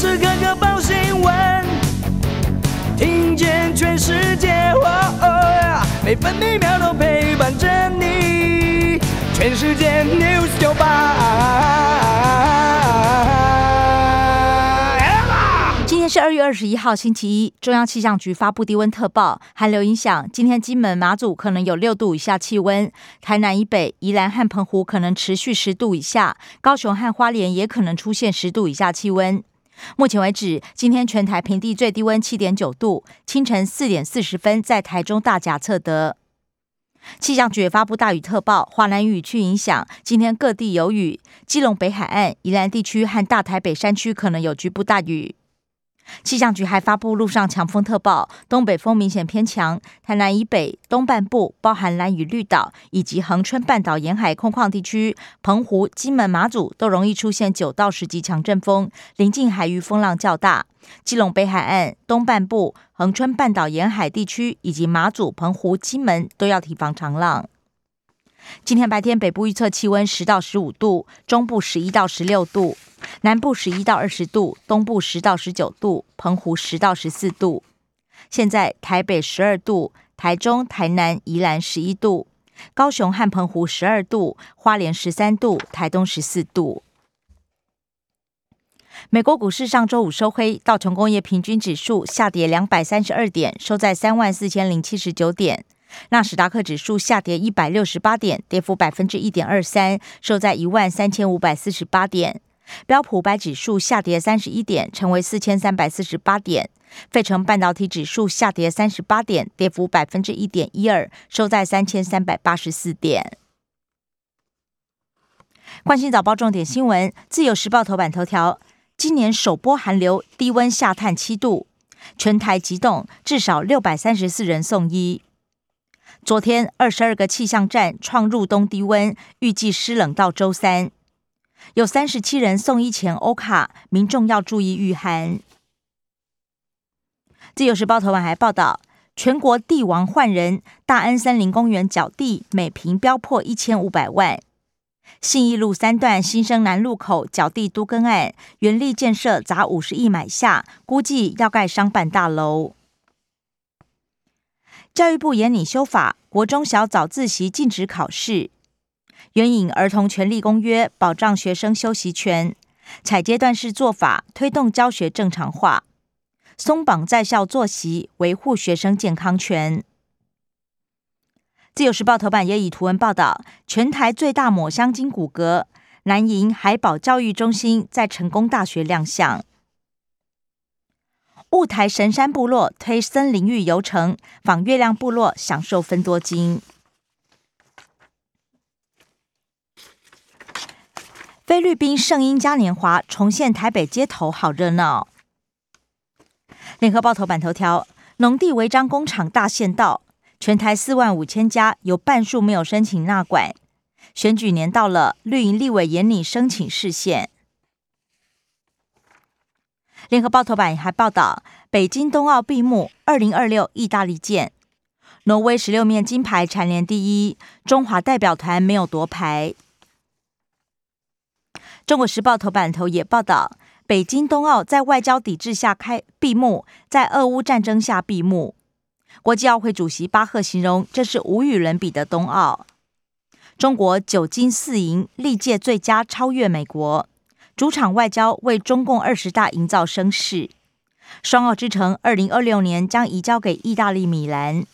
时刻刻报新闻，听见全世界，每分每秒都陪伴着你。全世界 news 九今天是二月二十一号，星期一。中央气象局发布低温特报，寒流影响，今天金门、马祖可能有六度以下气温，台南以北、宜兰和澎湖可能持续十度以下，高雄和花莲也可能出现十度以下气温。目前为止，今天全台平地最低温七点九度，清晨四点四十分在台中大甲测得。气象局发布大雨特报，华南雨区影响，今天各地有雨，基隆北海岸、宜兰地区和大台北山区可能有局部大雨。气象局还发布陆上强风特报，东北风明显偏强，台南以北东半部，包含蓝屿绿岛以及恒春半岛沿海空旷地区、澎湖、金门、马祖都容易出现九到十级强阵风，临近海域风浪较大。基隆北海岸东半部、恒春半岛沿海地区以及马祖、澎湖、金门都要提防长浪。今天白天北部预测气温十到十五度，中部十一到十六度。南部十一到二十度，东部十到十九度，澎湖十到十四度。现在台北十二度，台中、台南、宜兰十一度，高雄和澎湖十二度，花莲十三度，台东十四度。美国股市上周五收黑，道琼工业平均指数下跌两百三十二点，收在三万四千零七十九点。纳斯达克指数下跌一百六十八点，跌幅百分之一点二三，收在一万三千五百四十八点。标普百指数下跌三十一点，成为四千三百四十八点。费城半导体指数下跌三十八点，跌幅百分之一点一二，收在三千三百八十四点。关心早报重点新闻，自由时报头版头条：今年首波寒流，低温下探七度，全台急冻，至少六百三十四人送医。昨天二十二个气象站创入冬低温，预计湿冷到周三。有三十七人送医前欧卡，民众要注意御寒。自由时报头版还报道，全国地王换人，大安森林公园缴地每平标破一千五百万。信义路三段新生南路口缴地都更案，原力建设砸五十亿买下，估计要盖商办大楼。教育部严拟修法，国中小早自习禁止考试。援引《儿童权利公约》，保障学生休息权，采阶段式做法，推动教学正常化，松绑在校作息，维护学生健康权。自由时报头版也以图文报道，全台最大抹香鲸骨骼，南营海保教育中心在成功大学亮相。雾台神山部落推森林浴游程，访月亮部落，享受分多金。菲律宾圣婴嘉年华重现台北街头，好热闹。联合报头版头条：农地违章工厂大限到，全台四万五千家有半数没有申请纳管。选举年到了，绿营立委严拟申请视线。联合报头版还报道，北京冬奥闭幕，二零二六意大利见。挪威十六面金牌蝉联第一，中华代表团没有夺牌。中国时报头版头也报道，北京冬奥在外交抵制下开闭幕，在俄乌战争下闭幕。国际奥会主席巴赫形容这是无与伦比的冬奥。中国九金四银，历届最佳，超越美国。主场外交为中共二十大营造声势。双奥之城二零二六年将移交给意大利米兰。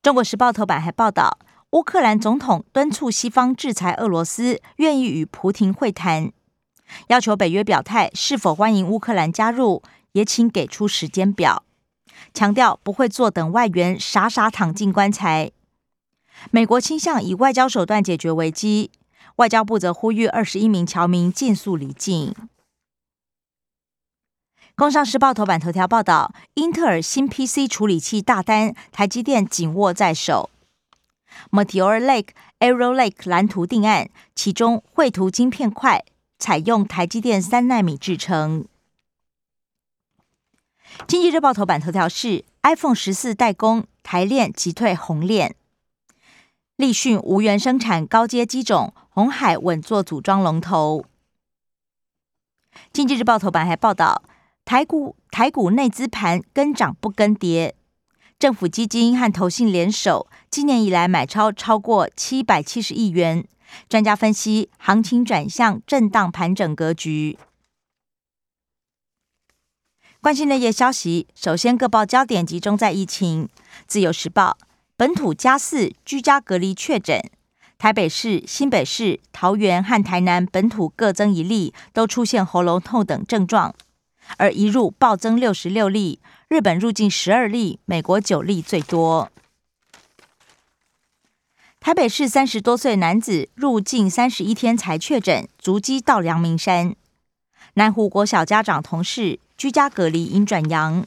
中国时报头版还报道。乌克兰总统敦促西方制裁俄罗斯，愿意与普廷会谈，要求北约表态是否欢迎乌克兰加入，也请给出时间表，强调不会坐等外援傻傻躺进棺材。美国倾向以外交手段解决危机，外交部则呼吁二十一名侨民尽速离境。工商时报头版头条报道，英特尔新 PC 处理器大单，台积电紧握在手。Meteor Lake、Arrow Lake 蓝图定案，其中绘图晶片块采用台积电三纳米制成。经济日报头版头条是 iPhone 十四代工台链击退红链，立讯无缘生产高阶机种，红海稳坐组装龙头。经济日报头版还报道，台股台股内资盘跟涨不跟跌，政府基金和投信联手，今年以来买超超过七百七十亿元。专家分析，行情转向震荡盘整格局。关心的业消息，首先各报焦点集中在疫情。自由时报，本土加四居家隔离确诊。台北市、新北市、桃园和台南本土各增一例，都出现喉咙痛等症状，而一入暴增六十六例，日本入境十二例，美国九例最多。台北市三十多岁男子入境三十一天才确诊，足迹到阳明山。南湖国小家长同事居家隔离因转阳。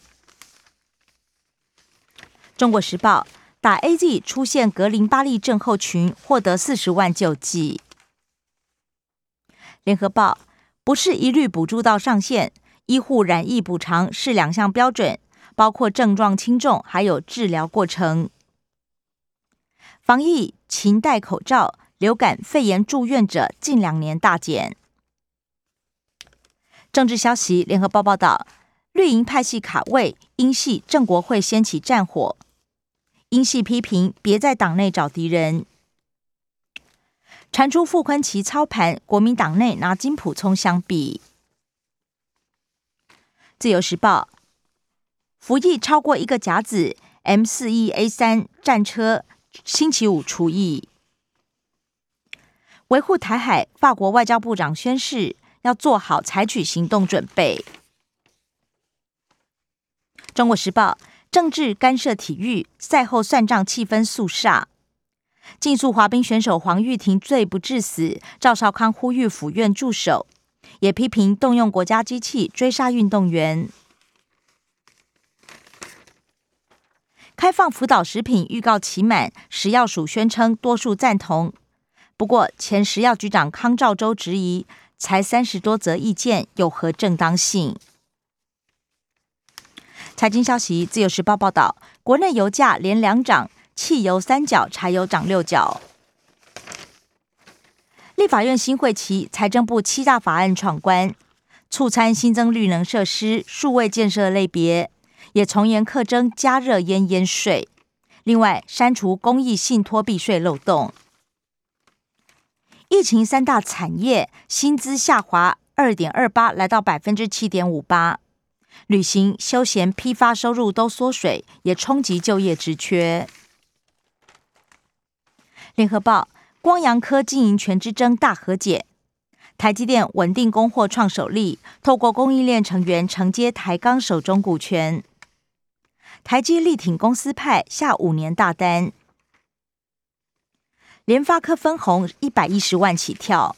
中国时报。打 A Z 出现格林巴利症候群，获得四十万救济。联合报不是一律补助到上限，医护染疫补偿是两项标准，包括症状轻重，还有治疗过程。防疫勤戴口罩，流感肺炎住院者近两年大减。政治消息，联合报报道，绿营派系卡位，英系郑国会掀起战火。英系批评别在党内找敌人，传出傅昆奇操盘，国民党内拿金普聪相比。自由时报服役超过一个甲子 M 四 E A 三战车，星期五除役。维护台海，法国外交部长宣誓要做好采取行动准备。中国时报。政治干涉体育，赛后算账气氛肃煞。竞速滑冰选手黄玉婷罪不至死，赵少康呼吁府院助手，也批评动用国家机器追杀运动员。开放辅导食品预告期满，食药署宣称多数赞同，不过前食药局长康兆洲质疑，才三十多则意见有何正当性？财经消息，《自由时报》报道，国内油价连两涨，汽油三角，柴油涨六角。立法院新会期，财政部七大法案闯关，促参新增绿能设施、数位建设类别，也从严课征加热烟烟税。另外，删除公益信托避税漏洞。疫情三大产业薪资下滑二点二八，来到百分之七点五八。旅行、休闲、批发收入都缩水，也冲击就业职缺。联合报：光阳科经营权之争大和解，台积电稳定供货创首例，透过供应链成员承接台钢手中股权。台积力挺公司派下五年大单，联发科分红一百一十万起跳。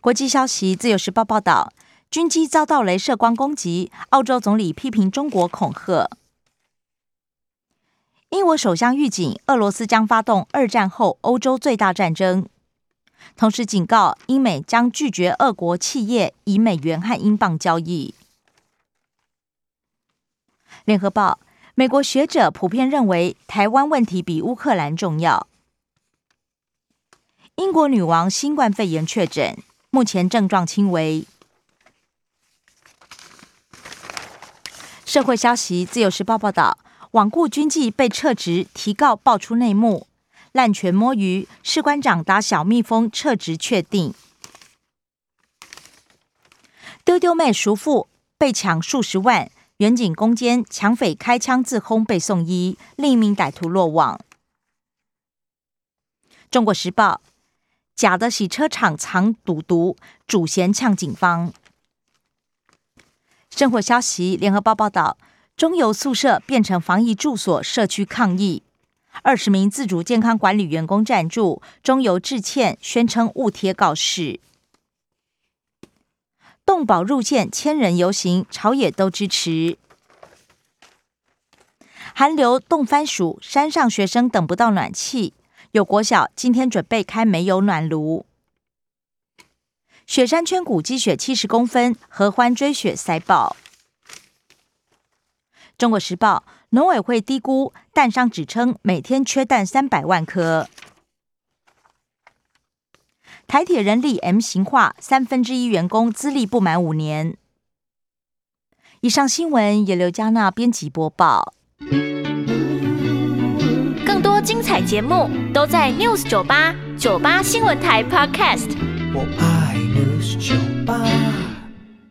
国际消息：自由时报报道。军机遭到镭射光攻击，澳洲总理批评中国恐吓。英国首相预警，俄罗斯将发动二战后欧洲最大战争，同时警告英美将拒绝俄国企业以美元和英镑交易。联合报：美国学者普遍认为台湾问题比乌克兰重要。英国女王新冠肺炎确诊，目前症状轻微。社会消息，《自由时报》报道，罔顾军纪被撤职，提告爆出内幕，滥权摸鱼，士官长打小蜜蜂撤职确定。丢丢妹赎父被抢数十万，远景攻坚抢匪开枪自轰被送医，另一名歹徒落网。《中国时报》假的洗车场藏赌毒，主嫌呛警方。生活消息：联合报报道，中油宿舍变成防疫住所，社区抗议，二十名自主健康管理员工站住，中油致歉，宣称误贴告示。动保入线，千人游行，朝野都支持。寒流冻番薯，山上学生等不到暖气，有国小今天准备开煤油暖炉。雪山圈谷积雪七十公分，合欢追雪塞爆。中国时报农委会低估蛋商，指称每天缺蛋三百万颗。台铁人力 M 型化，三分之一员工资历不满五年。以上新闻由刘嘉娜编辑播报。更多精彩节目都在 News 九八九八新闻台 Podcast。我爱 News 酒吧。